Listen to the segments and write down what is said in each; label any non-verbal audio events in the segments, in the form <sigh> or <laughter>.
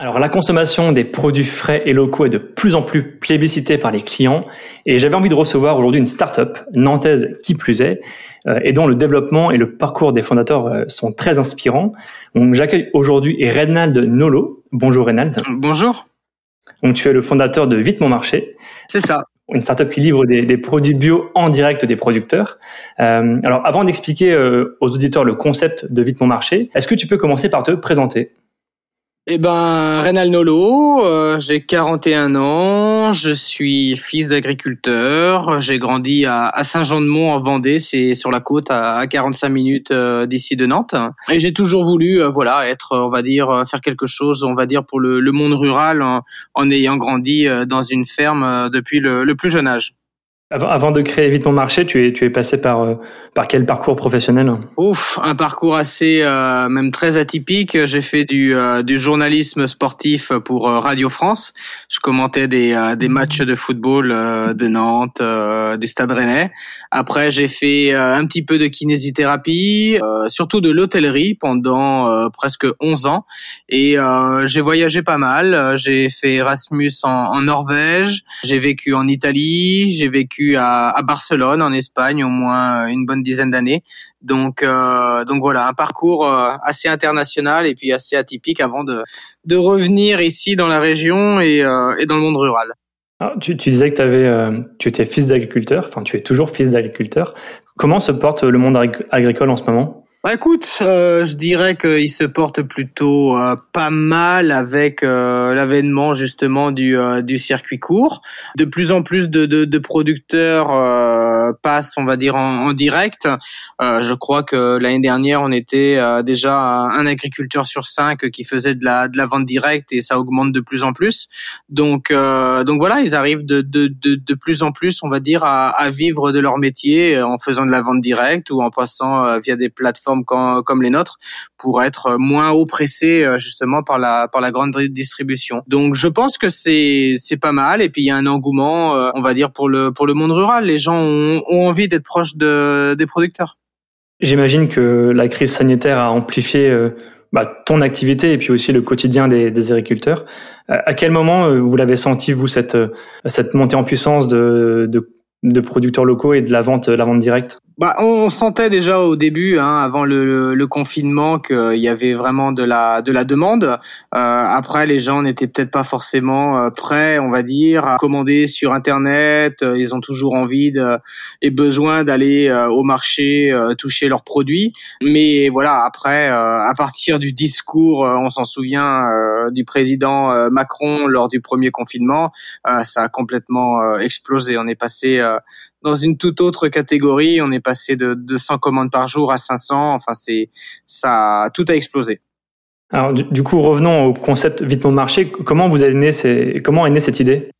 Alors la consommation des produits frais et locaux est de plus en plus plébiscitée par les clients et j'avais envie de recevoir aujourd'hui une start-up nantaise qui plus est euh, et dont le développement et le parcours des fondateurs euh, sont très inspirants. Donc j'accueille aujourd'hui Reynald Nolo. Bonjour Reynald. Bonjour. Donc tu es le fondateur de Vite Mon Marché. C'est ça. Une startup qui livre des, produits bio en direct des producteurs. Euh, alors avant d'expliquer aux auditeurs le concept de Vite Mon Marché, est-ce que tu peux commencer par te présenter? Eh ben, Renal Nolo, euh, j'ai 41 ans, je suis fils d'agriculteur, j'ai grandi à, Saint-Jean-de-Mont en Vendée, c'est sur la côte à, 45 minutes euh, d'ici de Nantes. Et j'ai toujours voulu, euh, voilà, être, on va dire, faire quelque chose, on va dire, pour le, monde rural en, ayant grandi dans une ferme depuis le plus jeune âge. Avant, de créer Vite mon marché, tu es, tu es passé par, euh, par quel parcours professionnel? Ouf, un parcours assez, euh, même très atypique. J'ai fait du, euh, du journalisme sportif pour Radio France. Je commentais des, des matchs de football de Nantes, du Stade Rennais. Après, j'ai fait un petit peu de kinésithérapie, surtout de l'hôtellerie pendant presque 11 ans. Et j'ai voyagé pas mal. J'ai fait Erasmus en, en Norvège. J'ai vécu en Italie. J'ai vécu à, Barcelone, en Espagne, au moins une bonne dizaine d'années. Donc, euh, donc voilà, un parcours euh, assez international et puis assez atypique avant de, de revenir ici dans la région et, euh, dans le monde rural. tu, tu, disais que avais, tu étais fils d'agriculteur, enfin tu es toujours fils d'agriculteur. Comment se porte le monde agricole en ce moment? Bah écoute, euh, je dirais qu'il se porte plutôt euh, pas mal avec euh, l'avènement justement du, du circuit court. De plus en plus de, de, de producteurs passent, on va dire, en, en direct. je crois que l'année dernière, on était déjà un agriculteur sur cinq qui faisait de la, de la vente directe et ça augmente de plus en plus. Donc, donc voilà, ils arrivent de, de, de, de plus en plus, on va dire, à, à vivre de leur métier en faisant de la vente directe ou en passant via des plateformes comme, les nôtres pour être moins oppressés euh, justement par la par la grande distribution. Donc je pense que c'est c'est pas mal et puis il y a un engouement euh, on va dire pour le pour le monde rural. Les gens ont, envie d'être proches de, des producteurs. J'imagine que la crise sanitaire a amplifié euh, bah, ton activité et puis aussi le quotidien des, agriculteurs. À quel moment vous l'avez senti vous cette montée en puissance de, de, de producteurs locaux et de la vente la vente directe? Bah, on sentait déjà au début, hein, avant le, le, confinement, qu'il y avait vraiment de la de la demande. Euh, après, les gens n'étaient peut-être pas forcément euh, prêts, on va dire, à commander sur Internet. Euh, ils ont toujours envie de, et besoin d'aller au marché toucher leurs produits. Mais voilà, après, à partir du discours, on s'en souvient, du président Macron lors du premier confinement, ça a complètement explosé. On est passé dans une toute autre catégorie. On est passé de 200 commandes par jour à 500. Enfin, c'est ça, tout a explosé. Alors, du, coup, revenons au concept vite mon marché. Comment vous avez né, comment est née cette idée?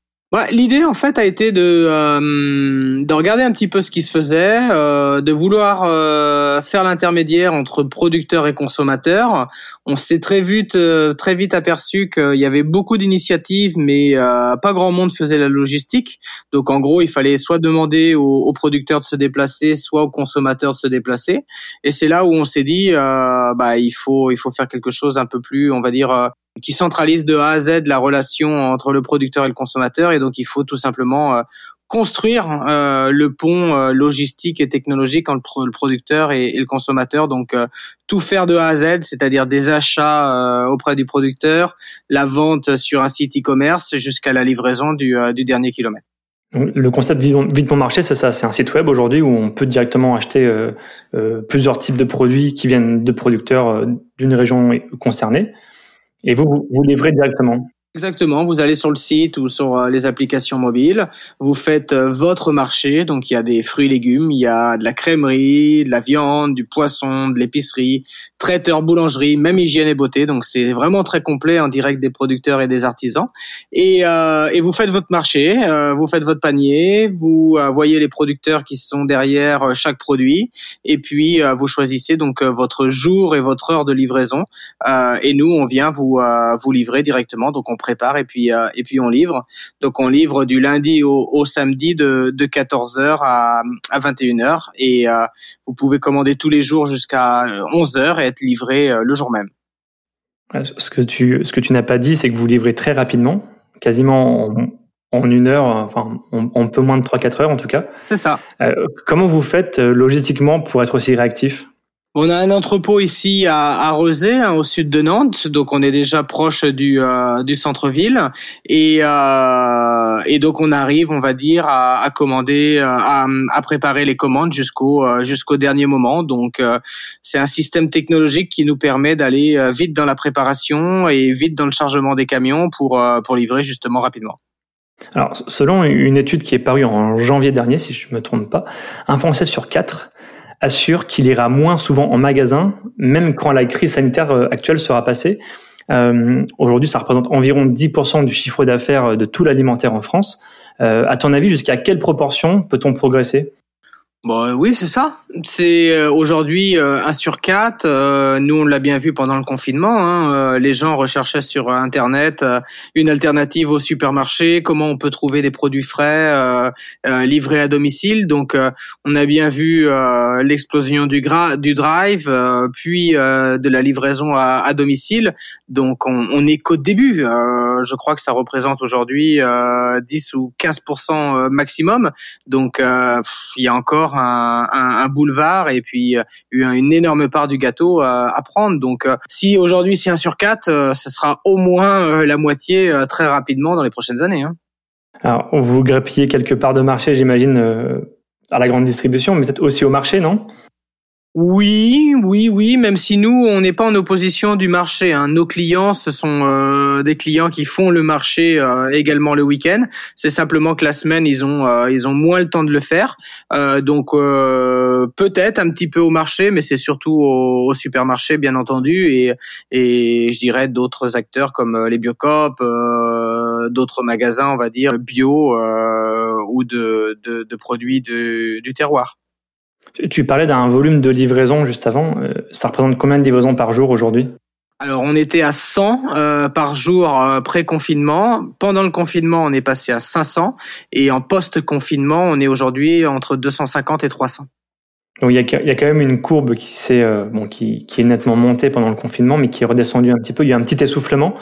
L'idée, en fait, a été de, euh, de regarder un petit peu ce qui se faisait, euh, de vouloir euh, faire l'intermédiaire entre producteurs et consommateurs. On s'est très vite, euh, très vite aperçu qu'il y avait beaucoup d'initiatives, mais euh, pas grand monde faisait la logistique. Donc, en gros, il fallait soit demander aux, aux producteurs de se déplacer, soit aux consommateurs de se déplacer. Et c'est là où on s'est dit, bah, il faut, il faut faire quelque chose un peu plus, on va dire, qui centralise de A à Z la relation entre le producteur et le consommateur. Et donc, il faut tout simplement euh, construire euh, le pont euh, logistique et technologique entre le producteur et, le consommateur. Donc, tout faire de A à Z, c'est-à-dire des achats auprès du producteur, la vente sur un site e-commerce jusqu'à la livraison du, du dernier kilomètre. Le concept Vite Mon Marché, c'est ça, c'est un site web aujourd'hui où on peut directement acheter plusieurs types de produits qui viennent de producteurs d'une région concernée. Et vous, vous livrez directement. Exactement, vous allez sur le site ou sur euh, les applications mobiles, vous faites euh, votre marché, donc il y a des fruits et légumes, il y a de la crèmerie, de la viande, du poisson, de l'épicerie, traiteur, boulangerie, même hygiène et beauté, donc c'est vraiment très complet en direct des producteurs et des artisans. Et, euh, et vous faites votre marché, euh, vous faites votre panier, vous voyez les producteurs qui sont derrière chaque produit, et puis vous choisissez donc votre jour et votre heure de livraison, et nous on vient vous vous livrer directement, donc on prépare et puis euh, et puis on livre. Donc on livre du lundi au, samedi de, de 14h à, à 21h et euh, vous pouvez commander tous les jours jusqu'à 11h et être livré euh, le jour même. Ce que tu, ce que tu n'as pas dit, c'est que vous livrez très rapidement, quasiment en, une heure, enfin en, peu moins de 3-4 heures en tout cas. C'est ça. comment vous faites logistiquement pour être aussi réactif? On a un entrepôt ici à, à hein, au sud de Nantes, donc on est déjà proche du, euh, centre-ville, et, euh, et donc on arrive, on va dire, à, commander, euh, à, préparer les commandes jusqu'au jusqu'au dernier moment. Donc c'est un système technologique qui nous permet d'aller vite dans la préparation et vite dans le chargement des camions pour pour livrer justement rapidement. Alors, selon une étude qui est parue en janvier dernier, si je ne me trompe pas, un Français sur quatre assure qu'il ira moins souvent en magasin, même quand la crise sanitaire euh, actuelle sera passée. Euh, Aujourd'hui, ça représente environ 10% du chiffre d'affaires de tout l'alimentaire en France. Euh, à ton avis, jusqu'à quelle proportion peut-on progresser? Bon, oui, c'est ça. C'est euh, aujourd'hui euh, un sur quatre. Euh, nous, on l'a bien vu pendant le confinement. Hein, les gens recherchaient sur Internet une alternative au supermarché, comment on peut trouver des produits frais livrés à domicile. Donc, on a bien vu l'explosion du, du drive, puis de la livraison à, à domicile. Donc, on, on est qu'au début. je crois que ça représente aujourd'hui 10 ou 15% maximum. Donc, il y a encore un, boulevard et puis euh, une énorme part du gâteau euh, à prendre. Donc, euh, si aujourd'hui c'est un sur quatre, ce sera au moins la moitié très rapidement dans les prochaines années. Hein. Alors, vous grappillez quelque part de marché, j'imagine, à la grande distribution, mais peut-être aussi au marché, non? Oui, oui, oui, même si nous, on n'est pas en opposition du marché. Hein. Nos clients, ce sont euh, des clients qui font le marché euh, également le week-end. C'est simplement que la semaine, ils ont, euh, ils ont moins le temps de le faire. donc, peut-être un petit peu au marché, mais c'est surtout au, supermarché, bien entendu, et, et je dirais d'autres acteurs comme les Biocop, d'autres magasins, on va dire, bio ou de, de, de produits de, du terroir. Tu parlais d'un volume de livraison juste avant. Euh, ça représente combien de livraisons par jour aujourd'hui? Alors on était à 100 euh, par jour euh, pré-confinement. Pendant le confinement, on est passé à 500 et en post-confinement, on est aujourd'hui entre 250 et 300. Donc il y a, il y a quand même une courbe qui, s'est, bon, qui, qui est nettement montée pendant le confinement, mais qui est redescendue un petit peu. Il y a un petit essoufflement.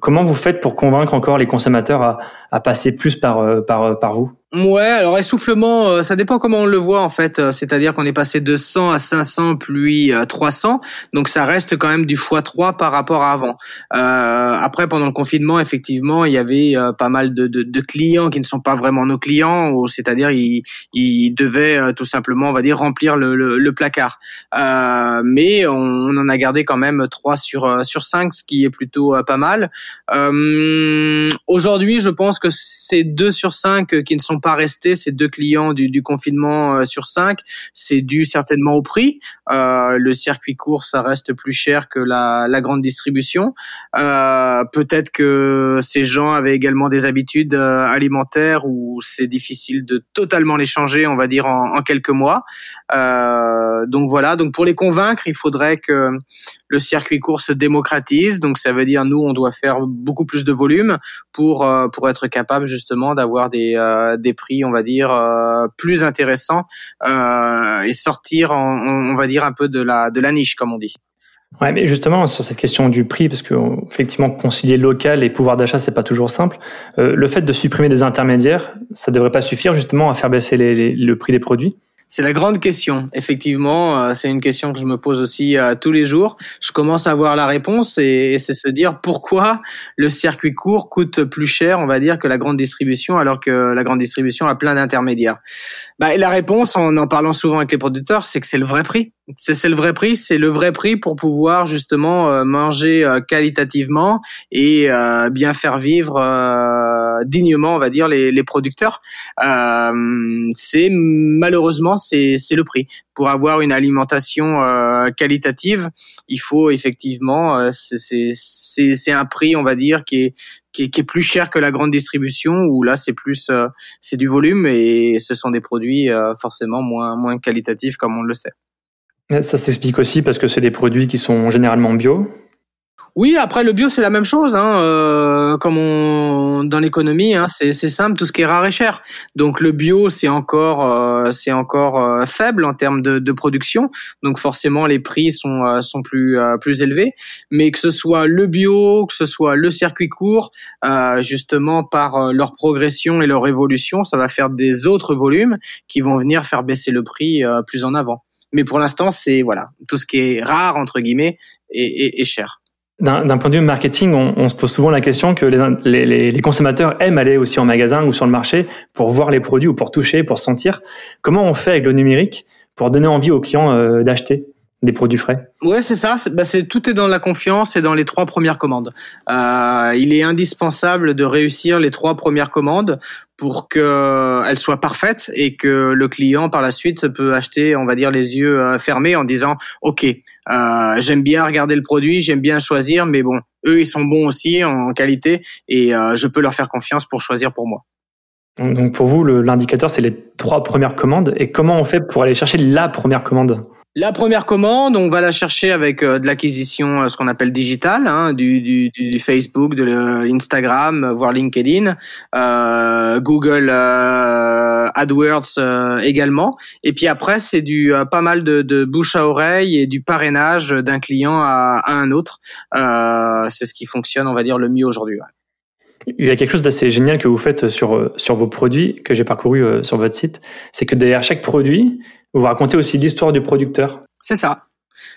Comment vous faites pour convaincre encore les consommateurs à, à passer plus par, par, par vous? Ouais, alors essoufflement, euh, ça dépend comment on le voit en fait. Euh, c'est-à-dire qu'on est passé de 100 à 500 puis 300, donc ça reste quand même du x3 par rapport à avant. Euh, après, pendant le confinement, effectivement, il y avait pas mal de, de, de, clients qui ne sont pas vraiment nos clients, c'est-à-dire ils, ils devaient tout simplement, on va dire, remplir le, le, placard. mais on, on, en a gardé quand même 3 sur sur 5, ce qui est plutôt pas mal. Aujourd'hui, je pense que c'est 2 sur 5 qui ne sont pas restés ces deux clients du, du confinement euh, sur cinq. C'est dû certainement au prix. Euh, le circuit court, ça reste plus cher que la, la grande distribution. Euh, Peut-être que ces gens avaient également des habitudes alimentaires où c'est difficile de totalement les changer, on va dire en, en quelques mois. Donc voilà. Donc pour les convaincre, il faudrait que le circuit court se démocratise. Donc ça veut dire nous, on doit faire beaucoup plus de volume pour euh, pour être capable justement d'avoir des des des prix, on va dire, euh, plus intéressants euh, et sortir, on, va dire, un peu de la, de la niche, comme on dit. Ouais, mais justement sur cette question du prix, parce que effectivement concilier local et pouvoir d'achat, c'est pas toujours simple. Euh, le fait de supprimer des intermédiaires, ça devrait pas suffire justement à faire baisser le prix des produits? C'est la grande question. Effectivement, euh, c'est une question que je me pose aussi euh, tous les jours. Je commence à avoir la réponse et, c'est se dire pourquoi le circuit court coûte plus cher, on va dire, que la grande distribution, alors que la grande distribution a plein d'intermédiaires. Bah, la réponse, en en parlant souvent avec les producteurs, c'est que c'est le vrai prix. C'est le vrai prix, c'est le vrai prix pour pouvoir justement euh, manger qualitativement et bien faire vivre dignement, on va dire, les, les producteurs. c'est malheureusement c'est le prix. Pour avoir une alimentation euh, qualitative, il faut effectivement, euh, c'est un prix, on va dire, qui est, plus cher que la grande distribution, où là c'est plus euh, c'est du volume et ce sont des produits forcément moins moins qualitatifs comme on le sait. Ça s'explique aussi parce que c'est des produits qui sont généralement bio. Oui, après le bio c'est la même chose, hein, euh, comme dans l'économie, hein, c'est simple, tout ce qui est rare est cher. Donc le bio c'est encore euh, c'est encore euh, faible en termes de, production, donc forcément les prix sont sont plus plus élevés. Mais que ce soit le bio, que ce soit le circuit court, justement par leur progression et leur évolution, ça va faire des autres volumes qui vont venir faire baisser le prix plus en avant. Mais pour l'instant c'est voilà tout ce qui est rare entre guillemets est, est cher. D'un point de vue marketing, on, se pose souvent la question que les, consommateurs aiment aller aussi en magasin ou sur le marché pour voir les produits ou pour toucher, pour sentir. Comment on fait avec le numérique pour donner envie aux clients euh, d'acheter? Des produits frais Ouais, c'est ça. Bah, c'est tout est dans la confiance et dans les trois premières commandes. Euh, il est indispensable de réussir les trois premières commandes pour qu'elles soient parfaites et que le client par la suite peut acheter, on va dire, les yeux euh, fermés en disant OK, euh, j'aime bien regarder le produit, j'aime bien choisir, mais bon, eux ils sont bons aussi en qualité et euh, je peux leur faire confiance pour choisir pour moi. Donc pour vous, l'indicateur c'est les trois premières commandes et comment on fait pour aller chercher la première commande? La première commande, on va la chercher avec euh, de l'acquisition, euh, ce qu'on appelle digital, hein, du, du, Facebook, de l'Instagram, voire LinkedIn, euh, Google euh, AdWords euh, également. Et puis après, c'est du pas mal de, bouche à oreille et du parrainage d'un client à, à, un autre. c'est ce qui fonctionne, on va dire, le mieux aujourd'hui. Il y a quelque chose d'assez génial que vous faites sur, sur vos produits, que j'ai parcouru sur votre site, c'est que derrière chaque produit, vous racontez aussi l'histoire du producteur. C'est ça.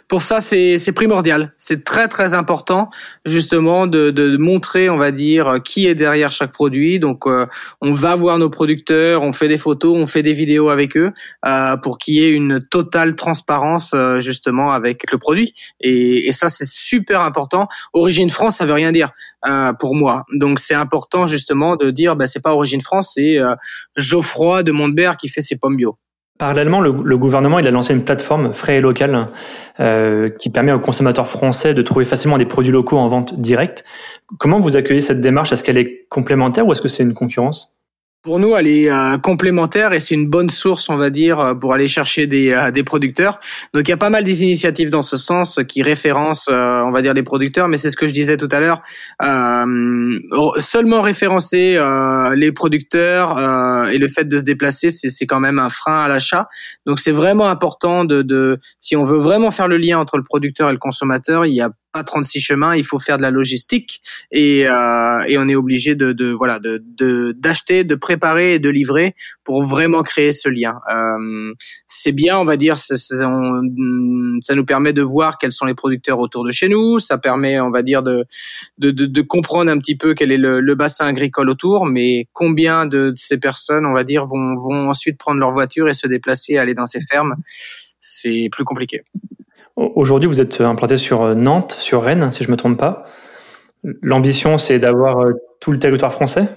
Pour ça, c'est primordial. C'est très très important justement de, de, montrer, on va dire, qui est derrière chaque produit. Donc, euh, on va voir nos producteurs, on fait des photos, on fait des vidéos avec eux euh, pour qu'il y ait une totale transparence euh, justement avec le produit. Et, et ça, c'est super important. Origine France, ça veut rien dire euh, pour moi. Donc, c'est important justement de dire, bah, c'est pas Origine France, c'est Geoffroy de Montbert qui fait ses pommes bio. Parallèlement, le, gouvernement a lancé une plateforme frais et locale euh, qui permet aux consommateurs français de trouver facilement des produits locaux en vente directe. Comment vous accueillez cette démarche? Est-ce qu'elle est complémentaire ou est-ce que c'est une concurrence? Pour nous, elle est euh, complémentaire et c'est une bonne source, on va dire, euh, pour aller chercher des, euh, des producteurs. Donc il y a pas mal des initiatives dans ce sens qui référencent, on va dire, les producteurs, mais c'est ce que je disais tout à l'heure. seulement référencer les producteurs et le fait de se déplacer, c'est quand même un frein à l'achat. Donc c'est vraiment important de, de, si on veut vraiment faire le lien entre le producteur et le consommateur, il y a pas 36 chemins, il faut faire de la logistique et, euh, et on est obligé de, de voilà de d'acheter, de, préparer et de livrer pour vraiment créer ce lien. Euh, c'est bien, on va dire, ça, ça, nous permet de voir quels sont les producteurs autour de chez nous, ça permet, on va dire, de de, de, comprendre un petit peu quel est le, le, bassin agricole autour, mais combien de, ces personnes, on va dire, vont vont ensuite prendre leur voiture et se déplacer, aller dans ces fermes, c'est plus compliqué. Aujourd'hui, vous êtes implanté sur euh, Nantes, sur Rennes, si je me trompe pas. L'ambition, c'est d'avoir euh, tout le territoire français?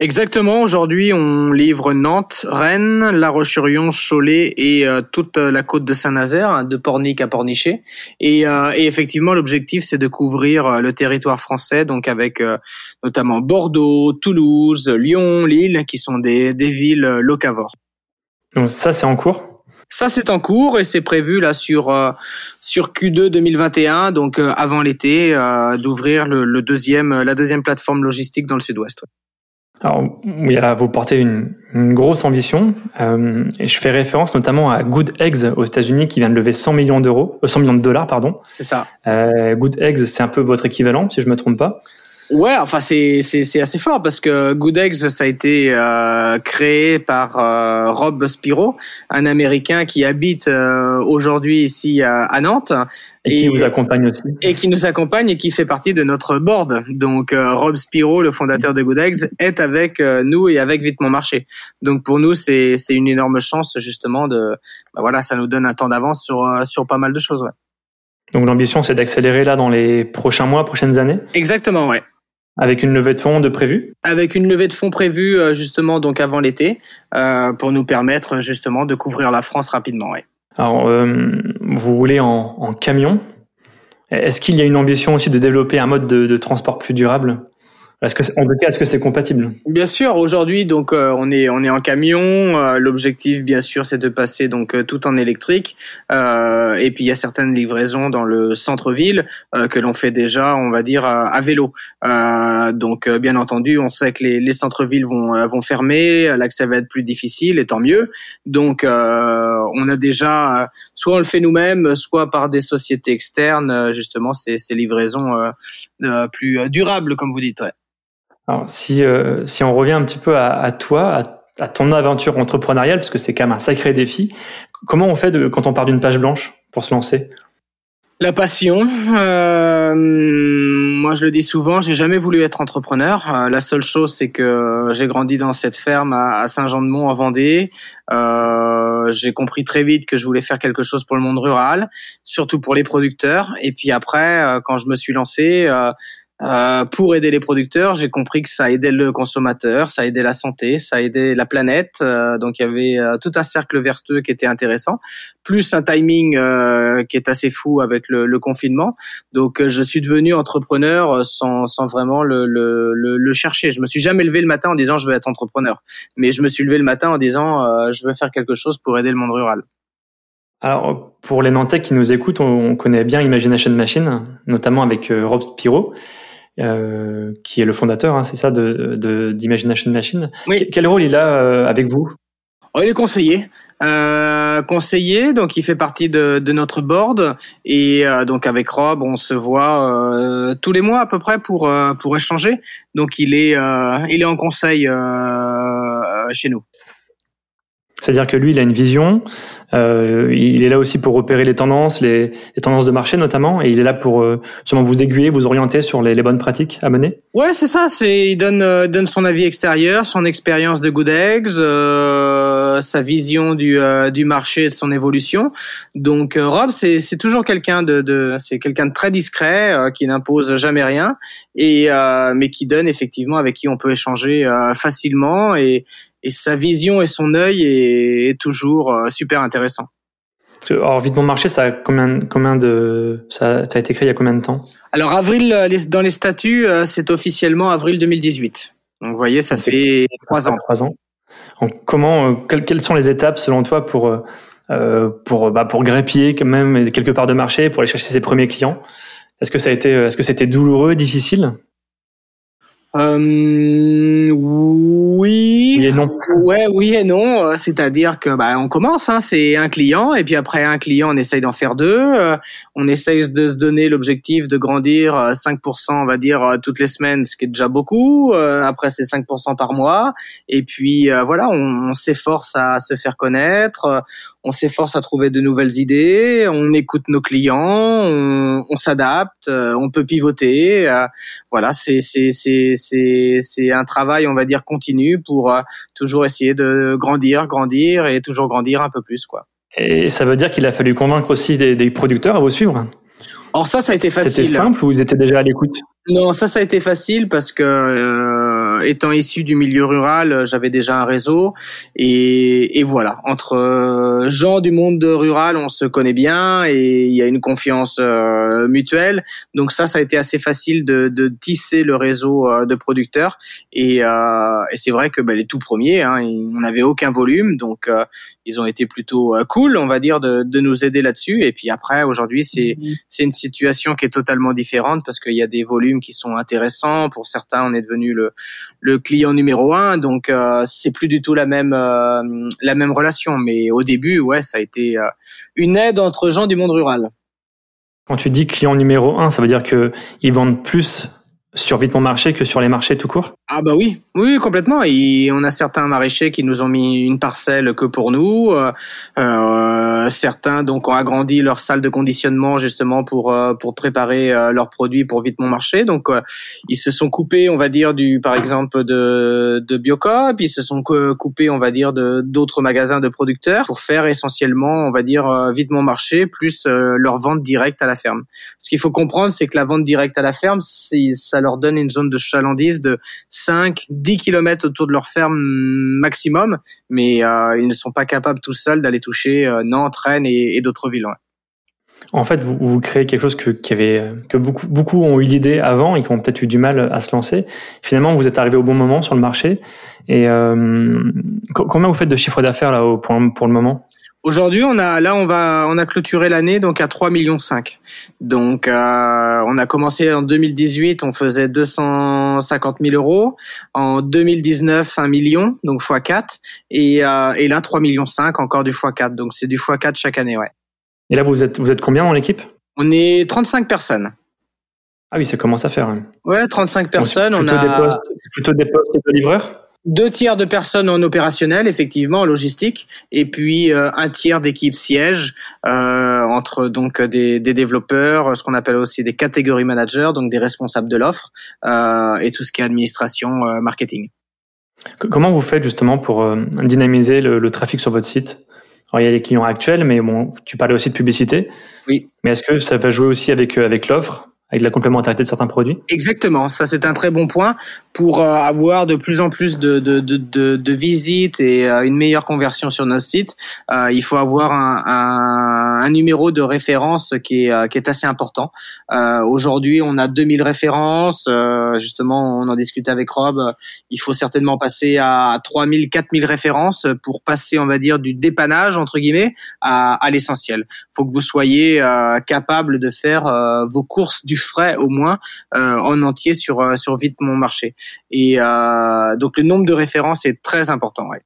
Exactement. Aujourd'hui, on livre Nantes, Rennes, La Roche-sur-Yon, Cholet et euh, toute la côte de Saint-Nazaire, de Pornic à Pornichet. Et, et effectivement, l'objectif, c'est de couvrir le territoire français, donc avec notamment Bordeaux, Toulouse, Lyon, Lille, qui sont des, des villes locavores. Donc ça, c'est en cours? Ça, c'est en cours et c'est prévu là sur euh, sur Q2 2021, donc euh, avant l'été, euh, d'ouvrir le, deuxième la deuxième plateforme logistique dans le Sud-Ouest. Alors, vous portez une, grosse ambition, et je fais référence notamment à Good Eggs aux États-Unis qui vient de lever 100 millions d'euros, 100 millions de dollars, pardon. C'est ça. Good Eggs, c'est un peu votre équivalent, si je me trompe pas. Ouais, enfin c'est c'est assez fort parce que Good Eggs ça a été euh, créé par euh, Rob Spiro, un Américain qui habite euh, aujourd'hui ici à, Nantes et, qui vous accompagne aussi et qui nous accompagne et qui fait partie de notre board. Donc Rob Spiro, le fondateur de Good Eggs, est avec nous et avec Vite Mon Marché. Donc pour nous c'est c'est une énorme chance justement de bah voilà ça nous donne un temps d'avance sur sur pas mal de choses. Ouais. Donc l'ambition, c'est d'accélérer là dans les prochains mois, prochaines années? Exactement, ouais. Avec une levée de fonds de prévue Avec une levée de fonds prévue euh, justement donc avant l'été euh, pour nous permettre justement de couvrir la France rapidement. Ouais. Alors euh, vous roulez en, en camion. Est-ce qu'il y a une ambition aussi de développer un mode de, de transport plus durable? Est-ce que, en tout cas, est-ce que c'est compatible? Bien sûr. Aujourd'hui, donc, euh, on est on est en camion. Euh, l'objectif, bien sûr, c'est de passer donc euh, tout en électrique. et puis il y a certaines livraisons dans le centre-ville que l'on fait déjà, on va dire, à vélo. donc, bien entendu, on sait que les, les centres-villes vont vont fermer, l'accès va être plus difficile, et tant mieux. Donc, on a déjà, soit on le fait nous-mêmes, soit par des sociétés externes, justement, ces, ces livraisons plus durables, comme vous dites. Alors, si, euh, si on revient un petit peu à, toi, à, ton aventure entrepreneuriale, parce que c'est quand même un sacré défi, comment on fait quand on part d'une page blanche pour se lancer? La passion. Euh, moi, je le dis souvent, j'ai jamais voulu être entrepreneur. Euh, la seule chose, c'est que j'ai grandi dans cette ferme à, Saint-Jean-de-Mont en Vendée. J'ai compris très vite que je voulais faire quelque chose pour le monde rural, surtout pour les producteurs. Et puis après, quand je me suis lancé, euh, pour aider les producteurs, j'ai compris que ça aidait le consommateur, ça aidait la santé, ça aidait la planète. Euh, donc il y avait euh, tout un cercle vertueux qui était intéressant, plus un timing qui est assez fou avec le, le confinement. Donc je suis devenu entrepreneur sans, sans vraiment le, le, le, chercher. Je me suis jamais levé le matin en disant je veux être entrepreneur, mais je me suis levé le matin en disant je veux faire quelque chose pour aider le monde rural. Alors, pour les Nantais qui nous écoutent, on, connaît bien Imagination Machine, notamment avec Rob Piro. Euh, qui est le fondateur, hein, c'est ça, de d'Imagination Machine. Quel rôle il a euh, avec vous? Oh, Il est conseiller. Euh, conseiller, donc il fait partie de, de notre board et euh, donc avec Rob, on se voit euh, tous les mois à peu près pour pour échanger. Donc il est il est en conseil chez nous. C'est-à-dire que lui, il a une vision. Euh, il est là aussi pour repérer les tendances, les, les, tendances de marché notamment, et il est là pour euh, vous aiguiller, vous orienter sur les, les bonnes pratiques à mener. Ouais, c'est ça. C'est il donne euh, donne son avis extérieur, son expérience de Good Eggs, euh, sa vision du euh, du marché, de son évolution. Donc Rob, c'est c'est toujours quelqu'un de, de c'est quelqu'un de très discret qui n'impose jamais rien et mais qui donne effectivement avec qui on peut échanger facilement et et sa vision et son œil est, toujours euh, super intéressant. Alors, Vite Bon Marché, ça a combien, combien de, ça, ça, a été créé il y a combien de temps? Alors, avril, euh, dans les statuts, euh, c'est officiellement avril 2018. Donc, vous voyez, ça fait trois ans. Trois ans. Donc, comment, quelles, sont les étapes selon toi pour, pour, bah, pour grépiller quand même quelque part de marché, pour aller chercher ses premiers clients? Est-ce que ça a été, est-ce que c'était douloureux, difficile? Euh, et non. Ouais, oui et non. Euh, c'est-à-dire que bah on commence, hein, c'est un client et puis après un client, on essaye d'en faire deux. Euh, on essaye de se donner l'objectif de grandir 5%, on va dire toutes les semaines, ce qui est déjà beaucoup. Après c'est 5% par mois. Et puis voilà, on, s'efforce à se faire connaître on s'efforce à trouver de nouvelles idées, on écoute nos clients, on, on s'adapte, euh, on peut pivoter. Euh, voilà, c'est c'est c'est c'est c'est un travail, on va dire continu pour euh, toujours essayer de grandir, grandir et toujours grandir un peu plus quoi. Et ça veut dire qu'il a fallu convaincre aussi des, des producteurs à vous suivre? Or ça, ça a été facile. C'était simple ou ils étaient déjà à l'écoute? Non, ça, ça a été facile parce que étant issu du milieu rural, euh, j'avais déjà un réseau et, et, voilà. Entre euh, gens du monde rural, on se connaît bien et il y a une confiance euh, mutuelle. Donc ça, ça a été assez facile de, de tisser le réseau de producteurs. Et, et c'est vrai que ben, les tout premiers, hein, on n'avait aucun volume, donc ils ont été plutôt cool, on va dire, de, de nous aider là-dessus. Et puis après, aujourd'hui, c'est mhm. c'est une situation qui est totalement différente parce qu'il y a des volumes qui sont intéressants. Pour certains, on est devenu le le client numéro un, donc euh, c'est plus du tout la même euh, la même relation. Mais au début, ouais, ça a été euh, une aide entre gens du monde rural. Quand tu dis client numéro un, ça veut dire que ils vendent plus sur vite mon marché que sur les marchés tout court? Ah bah oui, oui complètement. On a certains maraîchers qui nous ont mis une parcelle que pour nous. Euh, euh, certains donc ont agrandi leur salle de conditionnement justement pour euh, pour préparer leurs produits pour vite mon marché. Donc ils se sont coupés, on va dire du par exemple de de Biocop, ils se sont coupés, on va dire d'autres magasins de producteurs pour faire essentiellement, on va dire vite mon marché plus leur vente directe à la ferme. Ce qu'il faut comprendre, c'est que la vente directe à la ferme, ça leur donne une zone de chalandise de 5, 10 km autour de leur ferme maximum, mais euh, ils ne sont pas capables tout seuls d'aller toucher euh, Nantes, Rennes et, d'autres villes. En fait, vous, créez quelque chose que, qui avait, que beaucoup, beaucoup ont eu l'idée avant et qui ont peut-être eu du mal à se lancer. Finalement, vous êtes arrivé au bon moment sur le marché. Et euh, combien vous faites de chiffre d'affaires là point pour le moment? Aujourd'hui, on a là on va on a clôturé l'année donc à 3 millions 5. Donc euh, on a commencé en 2018, on faisait 250 000 euros. En 2019, 1 million, donc x 4 et euh, et là 3 millions 5 encore du x 4. Donc c'est du x 4 chaque année, ouais. Et là vous êtes vous êtes combien dans l'équipe On est 35 personnes. Ah oui, ça commence à faire. Hein. Ouais, 35 personnes. plutôt on a des postes, plutôt des postes de livreurs? Deux tiers de personnes en opérationnel, effectivement, en logistique, et puis euh, un tiers d'équipe siège euh, entre donc des, des, développeurs, ce qu'on appelle aussi des catégories managers, donc des responsables de l'offre, euh, et tout ce qui est administration, euh, marketing. Comment vous faites justement pour euh, dynamiser le, le, trafic sur votre site? Alors il y a les clients actuels, mais bon, tu parlais aussi de publicité. Oui. Mais est-ce que ça va jouer aussi avec euh, avec l'offre? Avec la complémentarité de certains produits? Exactement, ça c'est un très bon point pour euh, avoir de plus en plus de, de, de, de, visites et euh, une meilleure conversion sur nos sites. Euh, il faut avoir un, un, un, numéro de référence qui est, qui est assez important. Aujourd'hui, on a 2000 références. justement, on en discute avec Rob. Il faut certainement passer à 3000, 4000 références pour passer, on va dire, du dépannage entre guillemets à, à l'essentiel. Que vous soyez capable de faire vos courses du frais au moins euh, en entier sur euh, sur vite mon marché. Et euh, donc le nombre de références est très important. Ouais.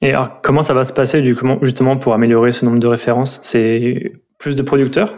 Et alors, comment ça va se passer justement pour améliorer ce nombre de références? C'est plus de producteurs?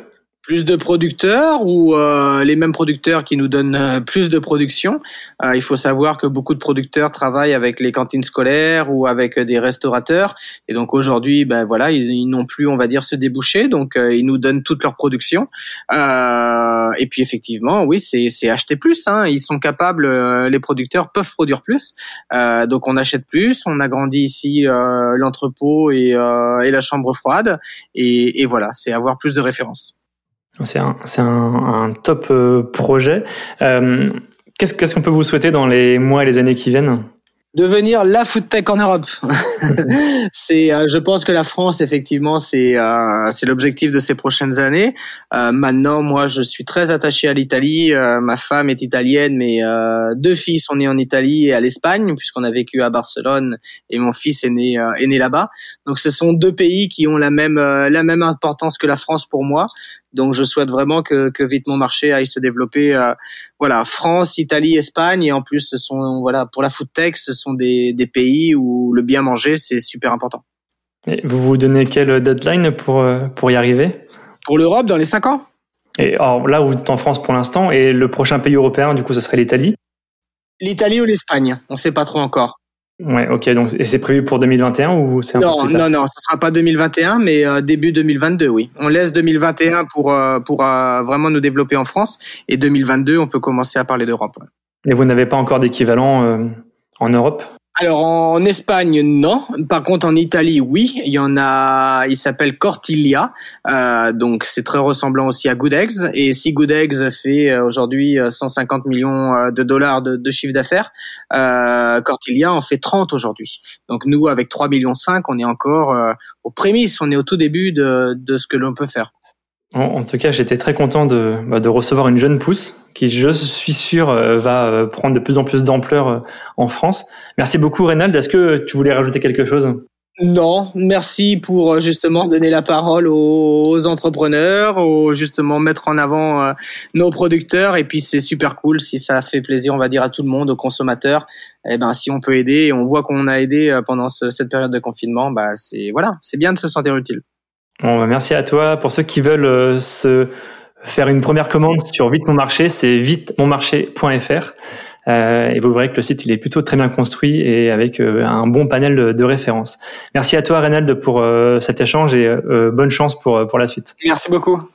Plus de producteurs ou euh, les mêmes producteurs qui nous donnent euh, plus de production? Euh, il faut savoir que beaucoup de producteurs travaillent avec les cantines scolaires ou avec des restaurateurs et donc aujourd'hui, ben voilà, ils, n'ont plus, on va dire, ce débouché, donc euh, ils nous donnent toute leur production. Euh, et puis effectivement, oui, c'est acheter plus. Hein. Ils sont capables, euh, les producteurs peuvent produire plus, donc on achète plus. On agrandit ici l'entrepôt et, et la chambre froide et, et voilà, c'est avoir plus de références. C'est un, un, un, top euh, projet. Euh, qu'est-ce, qu'on peut vous souhaiter dans les mois et les années qui viennent? Devenir la food tech en Europe. <laughs> c'est, euh, je pense que la France, effectivement, c'est euh, c'est l'objectif de ces prochaines années. Maintenant, moi, je suis très attaché à l'Italie. Ma femme est italienne, mais deux filles sont nées en Italie et à l'Espagne, puisqu'on a vécu à Barcelone et mon fils est né est né là-bas. Donc, ce sont deux pays qui ont la même la même importance que la France pour moi. Donc je souhaite vraiment que, que vite mon marché aille se développer. Euh, voilà, France, Italie, Espagne, et en plus ce sont voilà pour la food tech, ce sont des, des pays où le bien manger c'est super important. Et vous vous donnez quelle deadline pour euh, pour y arriver? Pour l'Europe dans les cinq ans. Et alors là, vous êtes en France pour l'instant, et le prochain pays européen, du coup, ce serait l'Italie? L'Italie ou l'Espagne, on ne sait pas trop encore. Ouais, ok. Donc, et c'est prévu pour 2021 ou c'est un non, peu plus tard? non, non, ce sera pas 2021, mais euh, début 2022, oui. On laisse 2021 pour euh, pour euh, vraiment nous développer en France, et 2022, on peut commencer à parler d'Europe. Et vous n'avez pas encore d'équivalent en Europe? Alors en Espagne non, par contre en Italie oui, il y en a, il s'appelle Cortilia, euh, donc c'est très ressemblant aussi à Good Eggs et si Good Eggs fait euh, aujourd'hui 150 euh, millions euh, de dollars de, de chiffre d'affaires, euh, Cortilia en fait 30 aujourd'hui. Donc nous avec 3 millions 5, on est encore euh, aux prémices, on est au tout début de, de ce que l'on peut faire. En, en tout cas, j'étais très content de, bah, de recevoir une jeune pousse qui, je suis sûr, euh, va euh, prendre de plus en plus d'ampleur euh, en France. Merci beaucoup, Reynald. Est-ce que tu voulais rajouter quelque chose? Non, merci pour justement donner la parole aux entrepreneurs, aux justement mettre en avant nos producteurs et puis c'est super cool si ça fait plaisir, on va dire à tout le monde, aux consommateurs. Eh ben si on peut aider et on voit qu'on a aidé pendant ce, cette période de confinement, bah c'est voilà, c'est bien de se sentir utile. Bon, bah, merci à toi pour ceux qui veulent se faire une première commande sur Vite Mon Marché, c'est vitemonmarché.fr. Euh, et vous verrez que le site il est plutôt très bien construit et avec euh, un bon panel de, références. Merci à toi Reynald pour euh, cet échange et bonne chance pour, pour la suite. Merci beaucoup.